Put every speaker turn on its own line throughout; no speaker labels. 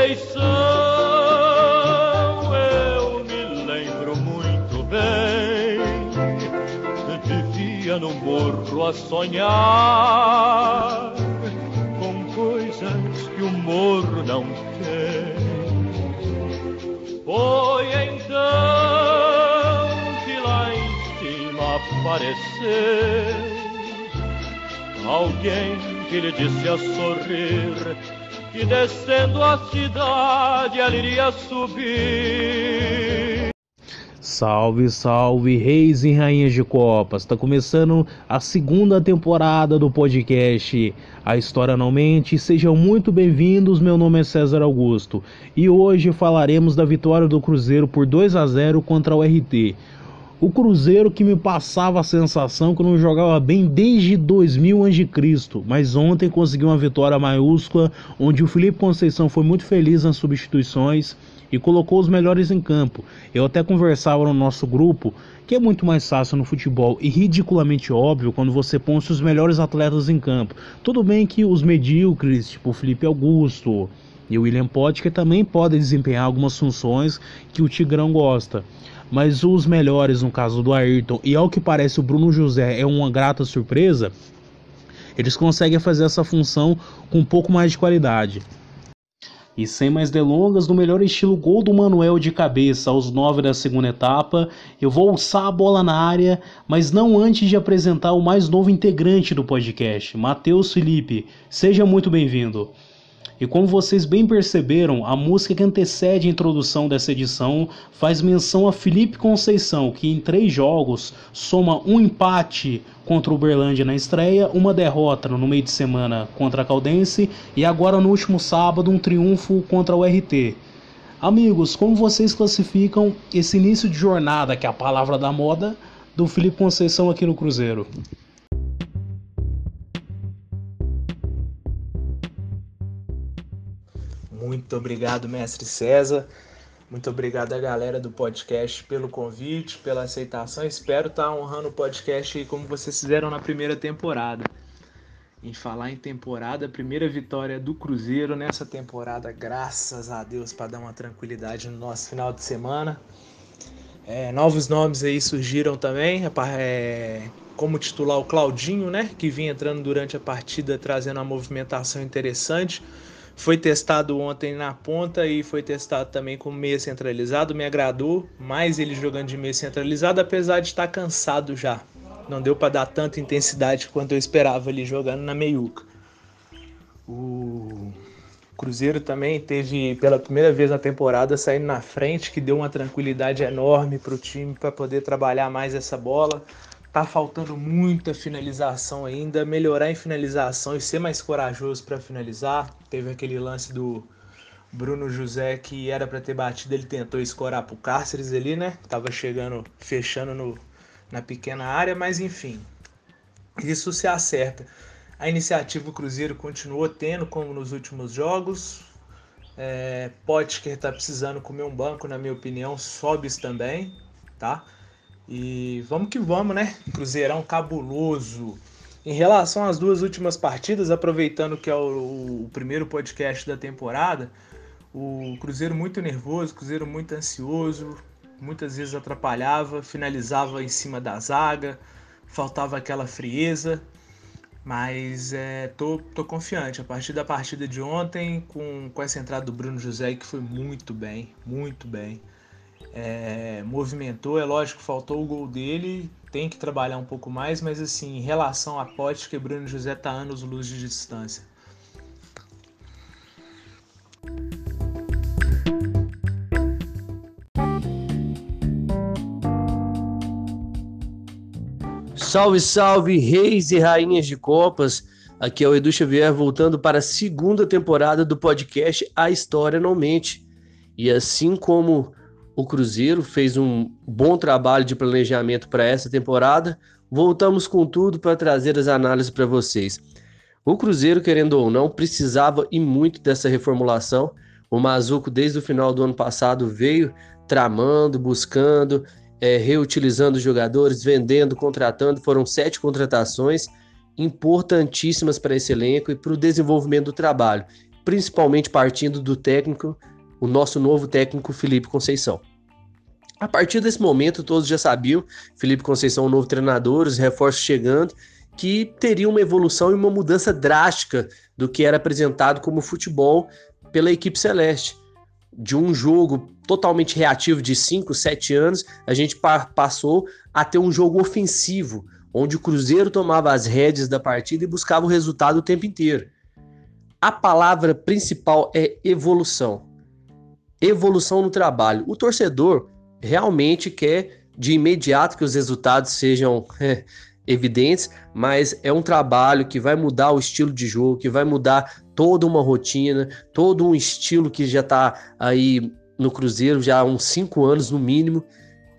Conceição, eu me lembro muito bem. Vivia no morro a sonhar com coisas que o morro não tem. Foi então que lá em cima apareceu alguém que lhe disse a sorrir que descendo a cidade ela iria subir.
Salve, salve, reis e rainhas de copas! Está começando a segunda temporada do podcast A História Não Mente. Sejam muito bem-vindos. Meu nome é César Augusto e hoje falaremos da vitória do Cruzeiro por 2 a 0 contra o RT. O Cruzeiro que me passava a sensação que não jogava bem desde 2000 a.C., mas ontem conseguiu uma vitória maiúscula, onde o Felipe Conceição foi muito feliz nas substituições e colocou os melhores em campo. Eu até conversava no nosso grupo que é muito mais fácil no futebol e ridiculamente óbvio quando você põe os melhores atletas em campo. Tudo bem que os medíocres, tipo Felipe Augusto e o William Potker, também podem desempenhar algumas funções que o Tigrão gosta mas os melhores, no caso do Ayrton, e ao que parece o Bruno José é uma grata surpresa, eles conseguem fazer essa função com um pouco mais de qualidade. E sem mais delongas, no melhor estilo gol do Manuel de cabeça aos 9 da segunda etapa, eu vou alçar a bola na área, mas não antes de apresentar o mais novo integrante do podcast, Matheus Felipe. Seja muito bem-vindo. E como vocês bem perceberam, a música que antecede a introdução dessa edição faz menção a Felipe Conceição, que em três jogos soma um empate contra o Uberlândia na estreia, uma derrota no meio de semana contra a Caldense e agora no último sábado um triunfo contra o RT. Amigos, como vocês classificam esse início de jornada, que é a palavra da moda, do Felipe Conceição aqui no Cruzeiro?
Muito obrigado, mestre César. Muito obrigado a galera do podcast pelo convite, pela aceitação. Espero estar honrando o podcast como vocês fizeram na primeira temporada. Em falar em temporada, primeira vitória do Cruzeiro nessa temporada, graças a Deus, para dar uma tranquilidade no nosso final de semana. É, novos nomes aí surgiram também, é, como titular o Claudinho, né, que vinha entrando durante a partida trazendo uma movimentação interessante. Foi testado ontem na ponta e foi testado também com meia centralizado. Me agradou mais ele jogando de meia centralizado, apesar de estar cansado já. Não deu para dar tanta intensidade quanto eu esperava ali jogando na meiuca. O Cruzeiro também teve pela primeira vez na temporada saindo na frente, que deu uma tranquilidade enorme para o time para poder trabalhar mais essa bola. Tá faltando muita finalização ainda, melhorar em finalização e ser mais corajoso para finalizar. Teve aquele lance do Bruno José que era para ter batido, ele tentou escorar pro Cáceres ali, né? Tava chegando, fechando no, na pequena área, mas enfim. Isso se acerta. A iniciativa o Cruzeiro continuou tendo, como nos últimos jogos. É, Potker tá precisando comer um banco, na minha opinião, sobe também, tá? E vamos que vamos, né? Cruzeirão cabuloso. Em relação às duas últimas partidas, aproveitando que é o, o, primeiro podcast da temporada, o Cruzeiro muito nervoso, Cruzeiro muito ansioso, muitas vezes atrapalhava, finalizava em cima da zaga, faltava aquela frieza. Mas é, tô, tô confiante. A partir da partida de ontem, com, com essa entrada do Bruno José, que foi muito bem, muito bem é, movimentou. É lógico, faltou o gol dele, tem que trabalhar um pouco mais, mas assim, em relação a Pote, que Bruno José tá anos luz de distância.
Salve, salve, reis e rainhas de copas. Aqui é o Edu Xavier voltando para a segunda temporada do podcast A História Não Mente. E assim como o Cruzeiro fez um bom trabalho de planejamento para essa temporada. Voltamos com tudo para trazer as análises para vocês. O Cruzeiro, querendo ou não, precisava e muito dessa reformulação. O Mazuco, desde o final do ano passado, veio tramando, buscando, é, reutilizando jogadores, vendendo, contratando. Foram sete contratações importantíssimas para esse elenco e para o desenvolvimento do trabalho. principalmente partindo do técnico, o nosso novo técnico Felipe Conceição. A partir desse momento, todos já sabiam, Felipe Conceição, novo treinador, os reforços chegando, que teria uma evolução e uma mudança drástica do que era apresentado como futebol pela equipe celeste. De um jogo totalmente reativo de 5, 7 anos, a gente pa passou a ter um jogo ofensivo, onde o Cruzeiro tomava as rédeas da partida e buscava o resultado o tempo inteiro. A palavra principal é evolução. Evolução no trabalho. O torcedor realmente quer de imediato que os resultados sejam é, evidentes, mas é um trabalho que vai mudar o estilo de jogo, que vai mudar toda uma rotina, todo um estilo que já está aí no Cruzeiro já há uns cinco anos no mínimo.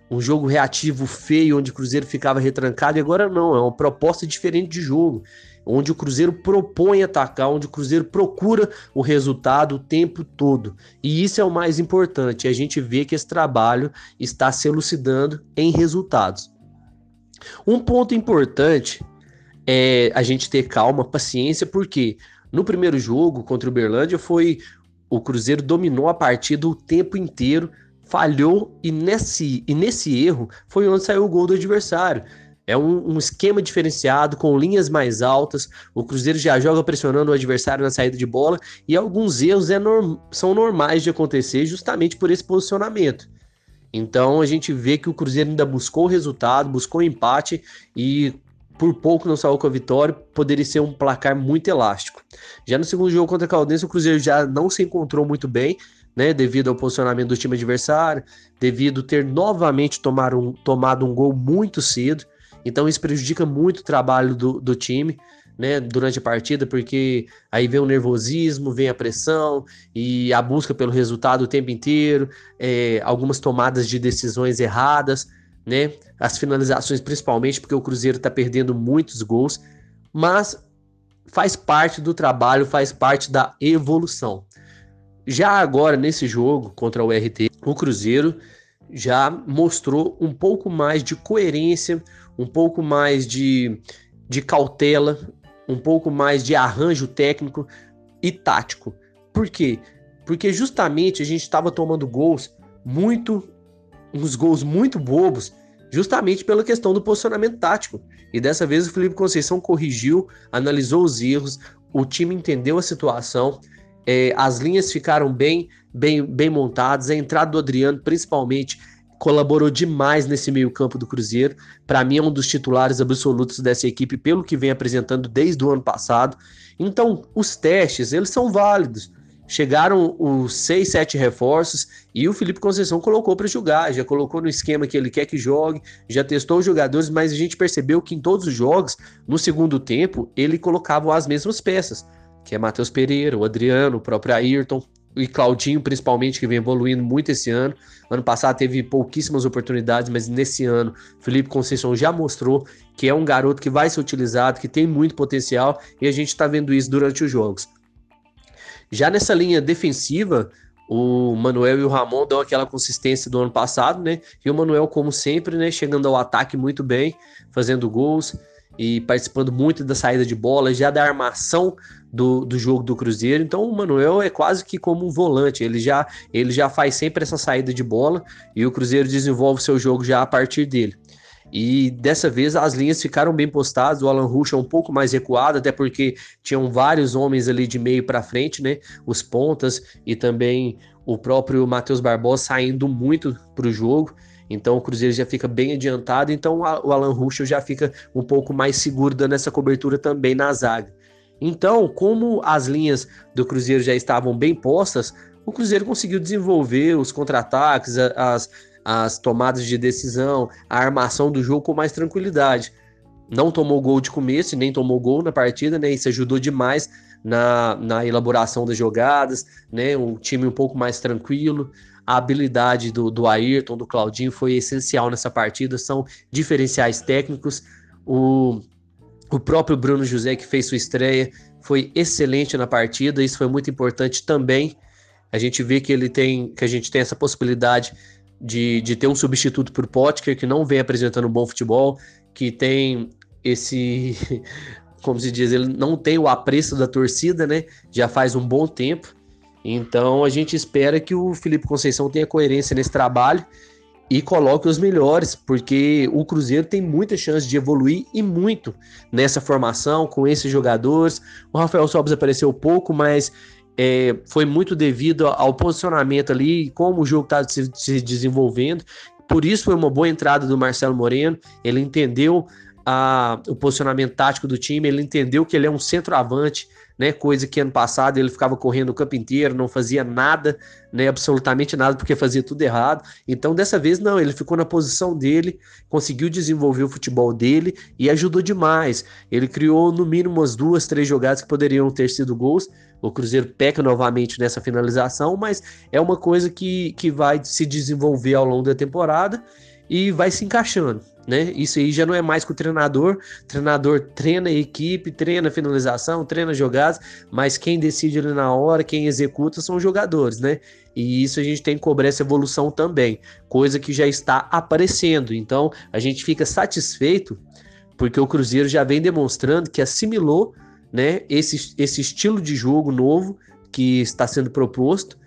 Um jogo reativo feio, onde o Cruzeiro ficava retrancado, e agora não, é uma proposta diferente de jogo, onde o Cruzeiro propõe atacar, onde o Cruzeiro procura o resultado o tempo todo. E isso é o mais importante, a gente vê que esse trabalho está se elucidando em resultados. Um ponto importante é a gente ter calma, paciência, porque no primeiro jogo contra o Berlândia foi o Cruzeiro dominou a partida o tempo inteiro, falhou e nesse, e nesse erro foi onde saiu o gol do adversário. É um, um, esquema diferenciado, com linhas mais altas. O Cruzeiro já joga pressionando o adversário na saída de bola e alguns erros é norm, são normais de acontecer justamente por esse posicionamento. Então a gente vê que o Cruzeiro ainda buscou o resultado, buscou o empate e por pouco não saiu com a vitória, poderia ser um placar muito elástico. Já no segundo jogo contra a Caldense, o Cruzeiro já não se encontrou muito bem, né, devido ao posicionamento do time adversário, devido ter novamente tomar um, tomado um gol muito cedo. Então isso prejudica muito o trabalho do, do time né, durante a partida, porque aí vem o nervosismo, vem a pressão e a busca pelo resultado o tempo inteiro, é, algumas tomadas de decisões erradas, né, as finalizações principalmente, porque o Cruzeiro está perdendo muitos gols, mas faz parte do trabalho, faz parte da evolução. Já agora, nesse jogo contra o RT, o Cruzeiro já mostrou um pouco mais de coerência, um pouco mais de, de cautela um pouco mais de arranjo técnico e tático. Por quê? Porque justamente a gente estava tomando gols muito, uns gols muito bobos, justamente pela questão do posicionamento tático. E dessa vez o Felipe Conceição corrigiu, analisou os erros, o time entendeu a situação, é, as linhas ficaram bem, bem, bem montadas, a entrada do Adriano, principalmente, colaborou demais nesse meio-campo do Cruzeiro. Para mim, é um dos titulares absolutos dessa equipe, pelo que vem apresentando desde o ano passado. Então, os testes, eles são válidos. Chegaram os seis, sete reforços e o Felipe Conceição colocou para jogar, já colocou no esquema que ele quer que jogue, já testou os jogadores, mas a gente percebeu que em todos os jogos, no segundo tempo, ele colocava as mesmas peças, que é Matheus Pereira, o Adriano, o próprio Ayrton, e Claudinho, principalmente, que vem evoluindo muito esse ano. Ano passado teve pouquíssimas oportunidades, mas nesse ano, Felipe Conceição já mostrou que é um garoto que vai ser utilizado, que tem muito potencial, e a gente está vendo isso durante os jogos. Já nessa linha defensiva, o Manuel e o Ramon dão aquela consistência do ano passado, né? E o Manuel, como sempre, né, chegando ao ataque muito bem, fazendo gols e participando muito da saída de bola, já da armação do, do jogo do Cruzeiro. Então o Manuel é quase que como um volante, ele já, ele já faz sempre essa saída de bola e o Cruzeiro desenvolve seu jogo já a partir dele. E dessa vez as linhas ficaram bem postadas, o Alan Rush é um pouco mais recuado, até porque tinham vários homens ali de meio para frente, né? Os pontas e também o próprio Matheus Barbosa saindo muito para o jogo. Então o Cruzeiro já fica bem adiantado, então o Alan Ruschel já fica um pouco mais seguro dando essa cobertura também na zaga. Então, como as linhas do Cruzeiro já estavam bem postas, o Cruzeiro conseguiu desenvolver os contra-ataques, as, as tomadas de decisão, a armação do jogo com mais tranquilidade. Não tomou gol de começo, nem tomou gol na partida, né? Isso ajudou demais na, na elaboração das jogadas, né? Um time um pouco mais tranquilo. A habilidade do, do Ayrton, do Claudinho foi essencial nessa partida, são diferenciais técnicos. O, o próprio Bruno José, que fez sua estreia, foi excelente na partida, isso foi muito importante também. A gente vê que ele tem, que a gente tem essa possibilidade de, de ter um substituto por Potker, que não vem apresentando bom futebol, que tem esse como se diz, ele não tem o apreço da torcida, né? Já faz um bom tempo. Então a gente espera que o Felipe Conceição tenha coerência nesse trabalho e coloque os melhores, porque o Cruzeiro tem muita chance de evoluir e muito nessa formação com esses jogadores. O Rafael Sobres apareceu pouco, mas é, foi muito devido ao posicionamento ali, como o jogo está se, se, desenvolvendo. Por isso foi uma boa entrada do Marcelo Moreno. Ele entendeu a, o posicionamento tático do time, ele entendeu que ele é um centroavante né? Coisa que ano passado ele ficava correndo o campo inteiro, não fazia nada, né? Absolutamente nada, porque fazia tudo errado. Então, dessa vez, não, ele ficou na posição dele, conseguiu desenvolver o futebol dele e ajudou demais. Ele criou no mínimo umas duas, três jogadas que poderiam ter sido gols. O Cruzeiro peca novamente nessa finalização, mas é uma coisa que, que vai se desenvolver ao longo da temporada e vai se encaixando né? Isso aí já não é mais com o treinador. O treinador treina a equipe, treina a finalização, treina jogadas, mas quem decide ali na hora, quem executa são os jogadores, né? E isso a gente tem que cobrar essa evolução também, coisa que já está aparecendo. Então a gente fica satisfeito porque o Cruzeiro já vem demonstrando que assimilou, né, esse, esse estilo de jogo novo que está sendo proposto,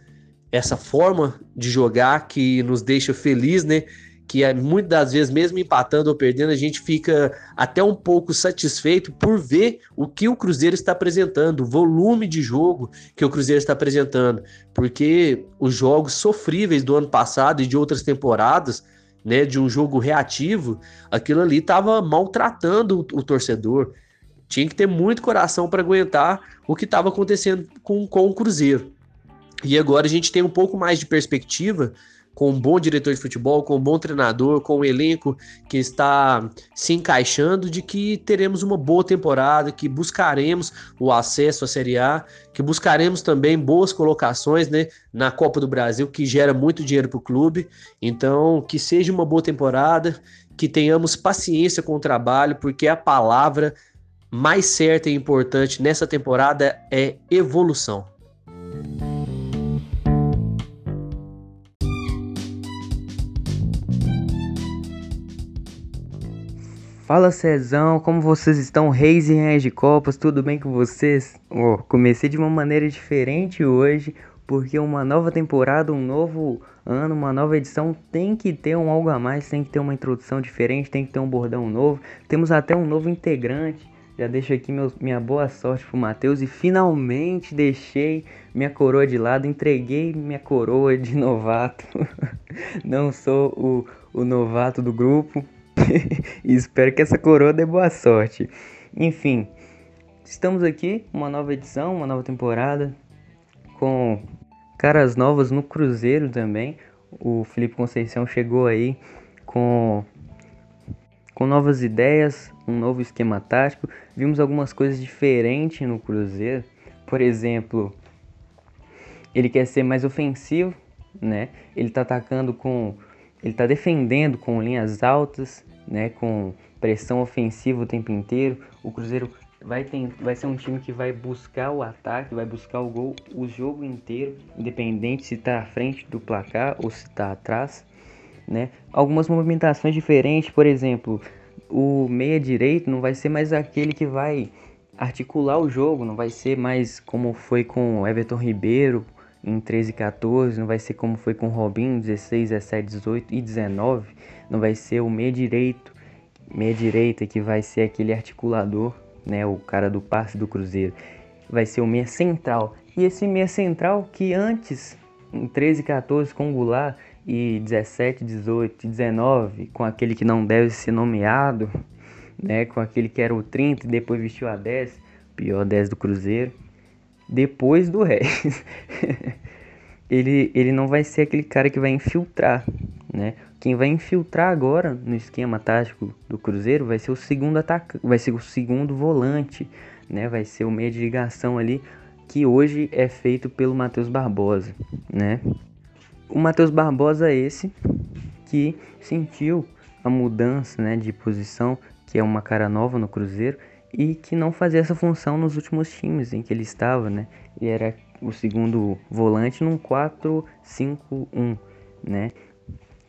essa forma de jogar que nos deixa feliz, né? Que é, muitas das vezes, mesmo empatando ou perdendo, a gente fica até um pouco satisfeito por ver o que o Cruzeiro está apresentando, o volume de jogo que o Cruzeiro está apresentando, porque os jogos sofríveis do ano passado e de outras temporadas, né, de um jogo reativo, aquilo ali estava maltratando o, o torcedor. Tinha que ter muito coração para aguentar o que estava acontecendo com, com o Cruzeiro. E agora a gente tem um pouco mais de perspectiva com um bom diretor de futebol, com um bom treinador, com um elenco que está se encaixando, de que teremos uma boa temporada, que buscaremos o acesso à Série A, que buscaremos também boas colocações né, na Copa do Brasil, que gera muito dinheiro para o clube. Então, que seja uma boa temporada, que tenhamos paciência com o trabalho, porque a palavra mais certa e importante nessa temporada é evolução.
Fala Cezão, como vocês estão? Reis e Rainhas de Copas, tudo bem com vocês? Oh, comecei de uma maneira diferente hoje, porque uma nova temporada, um novo ano, uma nova edição tem que ter um algo a mais, tem que ter uma introdução diferente, tem que ter um bordão novo. Temos até um novo integrante. Já deixo aqui minha boa sorte pro Matheus e finalmente deixei minha coroa de lado, entreguei minha coroa de novato. Não sou o, o novato do grupo, espero que essa coroa dê boa sorte. Enfim, estamos aqui, uma nova edição, uma nova temporada, com caras novas no Cruzeiro também. O Felipe Conceição chegou aí com, com novas ideias, um novo esquema tático. Vimos algumas coisas diferentes no Cruzeiro. Por exemplo, ele quer ser mais ofensivo, né? Ele tá atacando com ele está defendendo com linhas altas, né, com pressão ofensiva o tempo inteiro. O Cruzeiro vai, ter, vai ser um time que vai buscar o ataque, vai buscar o gol o jogo inteiro, independente se está à frente do placar ou se está atrás. Né? Algumas movimentações diferentes, por exemplo, o meia direito não vai ser mais aquele que vai articular o jogo, não vai ser mais como foi com Everton Ribeiro, em 13 e 14, não vai ser como foi com Robinho, 16, 17, 18 e 19, não vai ser o meia direito, meia direita que vai ser aquele articulador, né, o cara do passe do Cruzeiro, vai ser o meia central. E esse meia central que antes, em 13 e 14 com o Goulart e 17, 18 e 19, com aquele que não deve ser nomeado, né, com aquele que era o 30 e depois vestiu a 10, pior 10 do Cruzeiro depois do Regis. ele, ele não vai ser aquele cara que vai infiltrar, né? Quem vai infiltrar agora no esquema tático do Cruzeiro vai ser o segundo ataque, vai ser o segundo volante, né? Vai ser o meio de ligação ali que hoje é feito pelo Matheus Barbosa, né? O Matheus Barbosa é esse que sentiu a mudança, né, de posição, que é uma cara nova no Cruzeiro e que não fazia essa função nos últimos times em que ele estava, né? E era o segundo volante num 4-5-1, né?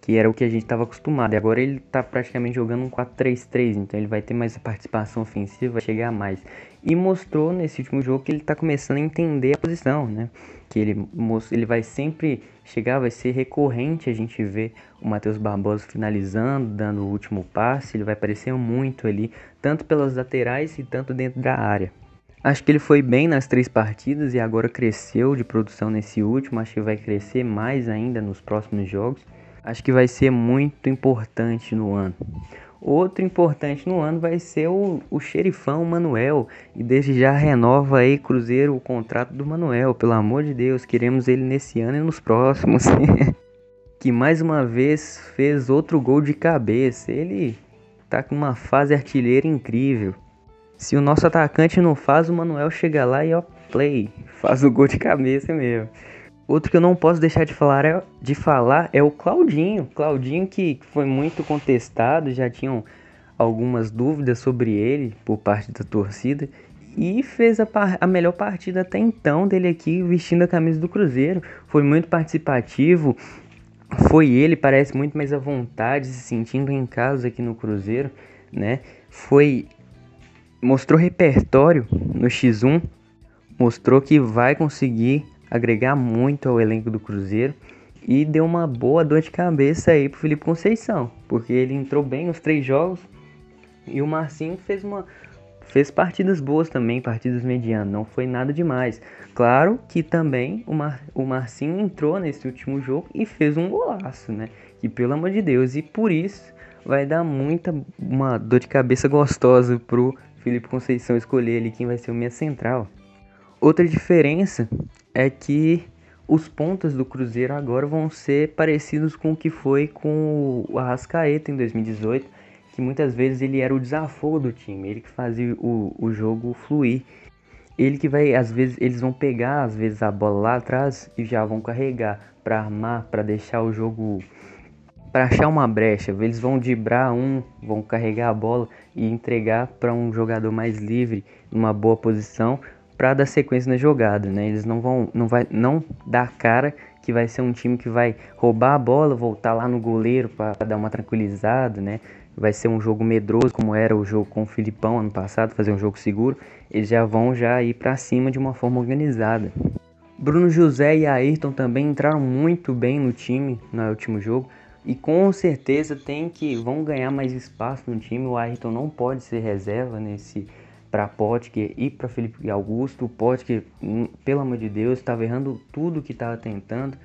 Que era o que a gente estava acostumado. E agora ele está praticamente jogando um 4-3-3, então ele vai ter mais participação ofensiva, vai chegar mais. E mostrou nesse último jogo que ele está começando a entender a posição, né? Que ele, ele vai sempre chegar, vai ser recorrente a gente ver o Matheus Barbosa finalizando, dando o último passe, ele vai aparecer muito ali, tanto pelas laterais e tanto dentro da área. Acho que ele foi bem nas três partidas e agora cresceu de produção nesse último. Acho que vai crescer mais ainda nos próximos jogos. Acho que vai ser muito importante no ano. Outro importante no ano vai ser o, o xerifão Manuel. E desde já renova aí, Cruzeiro, o contrato do Manuel. Pelo amor de Deus, queremos ele nesse ano e nos próximos. que mais uma vez fez outro gol de cabeça. Ele tá com uma fase artilheira incrível. Se o nosso atacante não faz, o Manuel chega lá e ó, play, faz o gol de cabeça mesmo. Outro que eu não posso deixar de falar é, de falar é o Claudinho. Claudinho que foi muito contestado, já tinham algumas dúvidas sobre ele por parte da torcida e fez a, a, melhor partida até então dele aqui vestindo a camisa do Cruzeiro. Foi muito participativo. Foi ele, parece muito mais à vontade, se sentindo em casa aqui no Cruzeiro, né? Foi mostrou repertório no X1, mostrou que vai conseguir agregar muito ao elenco do Cruzeiro e deu uma boa dor de cabeça aí pro Felipe Conceição, porque ele entrou bem nos três jogos e o Marcinho fez uma fez partidas boas também, partidas medianas, não foi nada demais. Claro que também o, Mar, o Marcinho entrou nesse último jogo e fez um golaço, né? Que pelo amor de Deus, e por isso vai dar muita uma dor de cabeça gostosa pro Felipe Conceição escolher ali quem vai ser o meia central. Outra diferença é que os pontos do Cruzeiro agora vão ser parecidos com o que foi com o Arrascaeta em 2018, que muitas vezes ele era o desafogo do time, ele que fazia o, o jogo fluir. Ele que vai, às vezes, eles vão pegar às vezes a bola lá atrás e já vão carregar para armar, para deixar o jogo para achar uma brecha, eles vão dibrar um, vão carregar a bola e entregar para um jogador mais livre, numa boa posição, para dar sequência na jogada, né? Eles não vão, não vai, não dar cara que vai ser um time que vai roubar a bola, voltar lá no goleiro para dar uma tranquilizada, né? Vai ser um jogo medroso, como era o jogo com o Filipão ano passado, fazer um jogo seguro. Eles já vão já ir para cima de uma forma organizada. Bruno José e Ayrton também entraram muito bem no time no último jogo. E com certeza tem que vão ganhar mais espaço no time. O Ayrton não pode ser reserva nesse para Potker e para Felipe Augusto. O Potker, hum, pelo amor de Deus, estava errando tudo que estava tentando.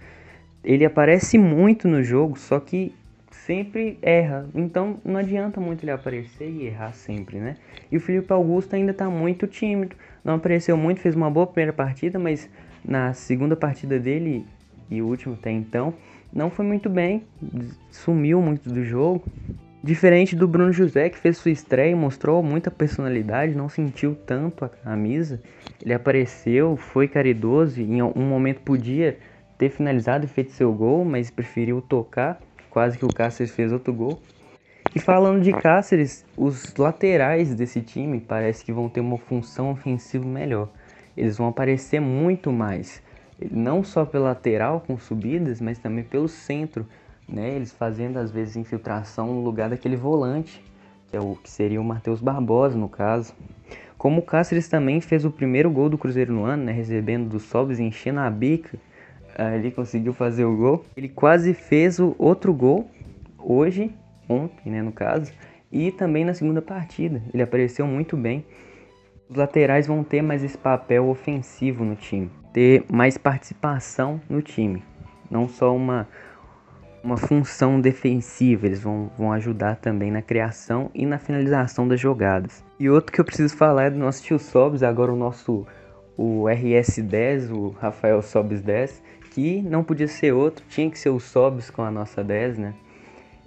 Ele aparece muito no jogo, só que sempre erra. Então não adianta muito ele aparecer e errar sempre, né? E o Felipe Augusto ainda está muito tímido. Não apareceu muito, fez uma boa primeira partida, mas na segunda partida dele e o último até então, não foi muito bem, sumiu muito do jogo. Diferente do Bruno José, que fez sua estreia e mostrou muita personalidade, não sentiu tanto a camisa. Ele apareceu, foi caridoso, em um momento podia ter finalizado e feito seu gol, mas preferiu tocar. Quase que o Cáceres fez outro gol. E falando de Cáceres, os laterais desse time parece que vão ter uma função ofensiva melhor. Eles vão aparecer muito mais não só pela lateral com subidas, mas também pelo centro, né? Eles fazendo às vezes infiltração no lugar daquele volante, que é o que seria o Matheus Barbosa no caso. Como o Cáceres também fez o primeiro gol do Cruzeiro no ano, né? Recebendo do Sobs e enchendo a bica, ele conseguiu fazer o gol. Ele quase fez o outro gol hoje, ontem, né, no caso, e também na segunda partida. Ele apareceu muito bem. Os laterais vão ter mais esse papel ofensivo no time ter mais participação no time, não só uma, uma função defensiva, eles vão, vão ajudar também na criação e na finalização das jogadas. E outro que eu preciso falar é do nosso tio Sobs, agora o nosso o RS10, o Rafael Sobs 10, que não podia ser outro, tinha que ser o Sobs com a nossa 10, né?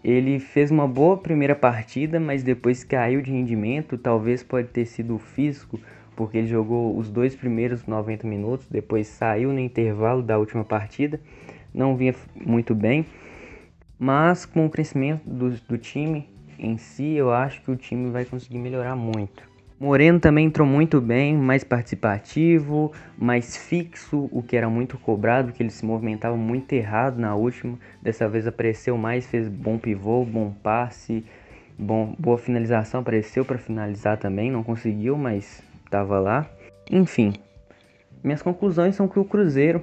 Ele fez uma boa primeira partida, mas depois caiu de rendimento, talvez pode ter sido o físico porque ele jogou os dois primeiros 90 minutos, depois saiu no intervalo da última partida, não vinha muito bem, mas com o crescimento do, do time em si, eu acho que o time vai conseguir melhorar muito. Moreno também entrou muito bem, mais participativo, mais fixo, o que era muito cobrado, que ele se movimentava muito errado na última. Dessa vez apareceu mais, fez bom pivô, bom passe, bom, boa finalização, apareceu para finalizar também, não conseguiu, mas estava lá. Enfim, minhas conclusões são que o Cruzeiro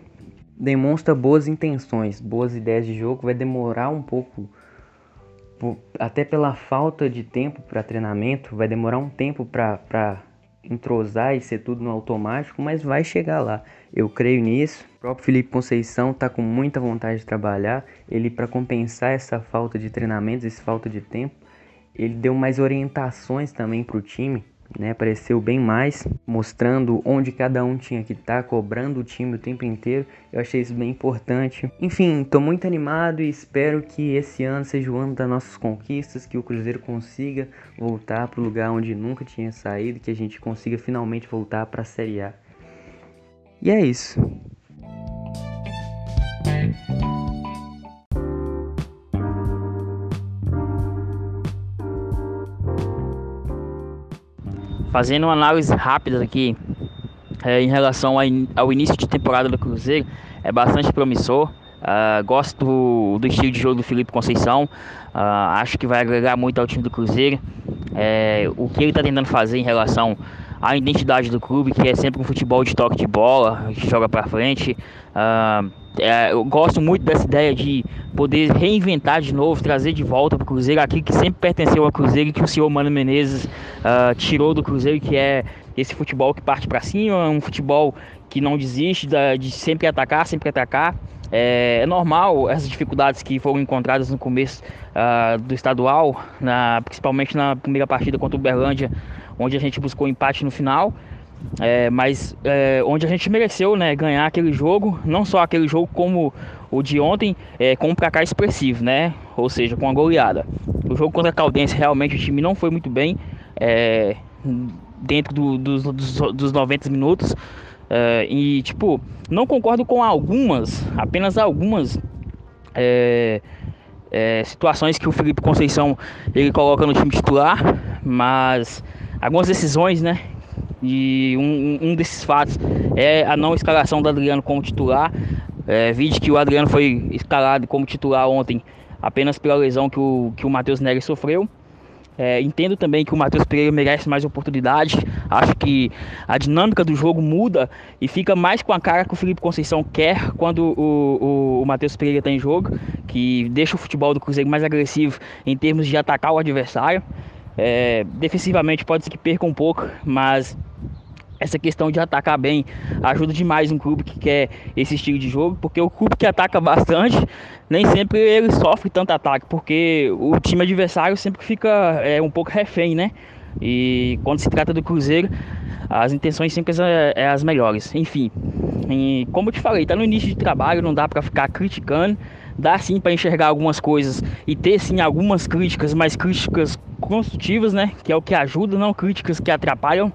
demonstra boas intenções, boas ideias de jogo, vai demorar um pouco até pela falta de tempo para treinamento, vai demorar um tempo para entrosar e ser tudo no automático, mas vai chegar lá. Eu creio nisso. O próprio Felipe Conceição está com muita vontade de trabalhar. Ele, para compensar essa falta de treinamento, essa falta de tempo, ele deu mais orientações também para o time né? Apareceu bem mais, mostrando onde cada um tinha que estar, tá, cobrando o time o tempo inteiro. Eu achei isso bem importante. Enfim, estou muito animado e espero que esse ano seja o ano das nossas conquistas, que o Cruzeiro consiga voltar para o lugar onde nunca tinha saído, que a gente consiga finalmente voltar para a Série A. E é isso.
Fazendo uma análise rápida aqui é, em relação ao início de temporada do Cruzeiro, é bastante promissor. Uh, gosto do, do, estilo de jogo do Felipe Conceição. Uh, acho que vai agregar muito ao time do Cruzeiro. É, o que ele está tentando fazer em relação à identidade do clube, que é sempre um futebol de toque de bola, que joga para frente. Uh, é, eu gosto muito dessa ideia de poder reinventar de novo, trazer de volta para o Cruzeiro aquilo que sempre pertenceu ao Cruzeiro e que o senhor Mano Menezes uh, tirou do Cruzeiro, que é esse futebol que parte para cima, um futebol que não desiste de sempre atacar, sempre atacar. É, é, normal essas dificuldades que foram encontradas no começo uh, do estadual, na, principalmente na primeira partida contra o Berlândia, onde a gente buscou empate no final. É, mas é, onde a gente mereceu né, ganhar aquele jogo, não só aquele jogo como o de ontem, é, com um placar expressivo, né? Ou seja, com a goleada. O jogo contra a Caldense realmente o time não foi muito bem é, dentro do, dos, dos, dos 90 minutos. É, e tipo, não concordo com algumas, apenas algumas é, é, situações que o Felipe Conceição ele coloca no time titular, mas algumas decisões, né, e um, um desses fatos é a não escalação do Adriano como titular. É, vide que o Adriano foi escalado como titular ontem apenas pela lesão que o, que o Matheus Neres sofreu. É, entendo também que o Matheus Pereira merece mais oportunidade. Acho que a dinâmica do jogo muda e fica mais com a cara que o Felipe Conceição quer quando o, o, o Matheus Pereira está em jogo, que deixa o futebol do Cruzeiro mais agressivo em termos de atacar o adversário. É, defensivamente pode ser que perca um pouco, mas essa questão de atacar bem ajuda demais um clube que quer esse estilo de jogo, porque o clube que ataca bastante, nem sempre ele sofre tanto ataque, porque o time adversário sempre fica é, um pouco refém, né? E quando se trata do Cruzeiro, as intenções sempre é, é as melhores. Enfim, como eu te falei, tá no início de trabalho, não dá para ficar criticando, dá sim para enxergar algumas coisas e ter sim algumas críticas, mas críticas construtivas, né? Que é o que ajuda, não críticas que atrapalham.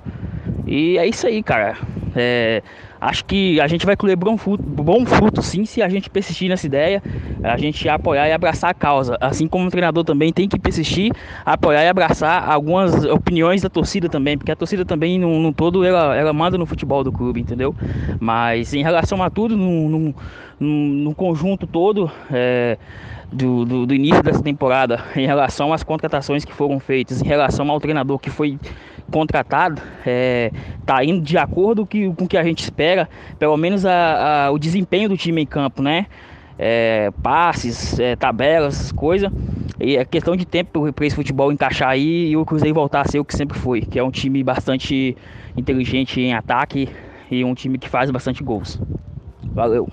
E é isso aí, cara. É, acho que a gente vai colher bom fruto, bom fruto sim se a gente persistir nessa ideia, a gente apoiar e abraçar a causa. Assim como o treinador também tem que persistir, apoiar e abraçar algumas opiniões da torcida também, porque a torcida também no, no todo ela, ela manda no futebol do clube, entendeu? Mas em relação a tudo, no, no, no conjunto todo, é, do, do, do, início dessa temporada, em relação às contratações que foram feitas, em relação ao treinador que foi contratado, é, tá indo de acordo com o que a gente espera, pelo menos a, a, o desempenho do time em campo, né? É, passes, é, tabelas, essas coisas. E é questão de tempo para esse futebol encaixar aí e o Cruzeiro voltar a ser o que sempre foi, que é um time bastante inteligente em ataque e um time que faz bastante gols. Valeu!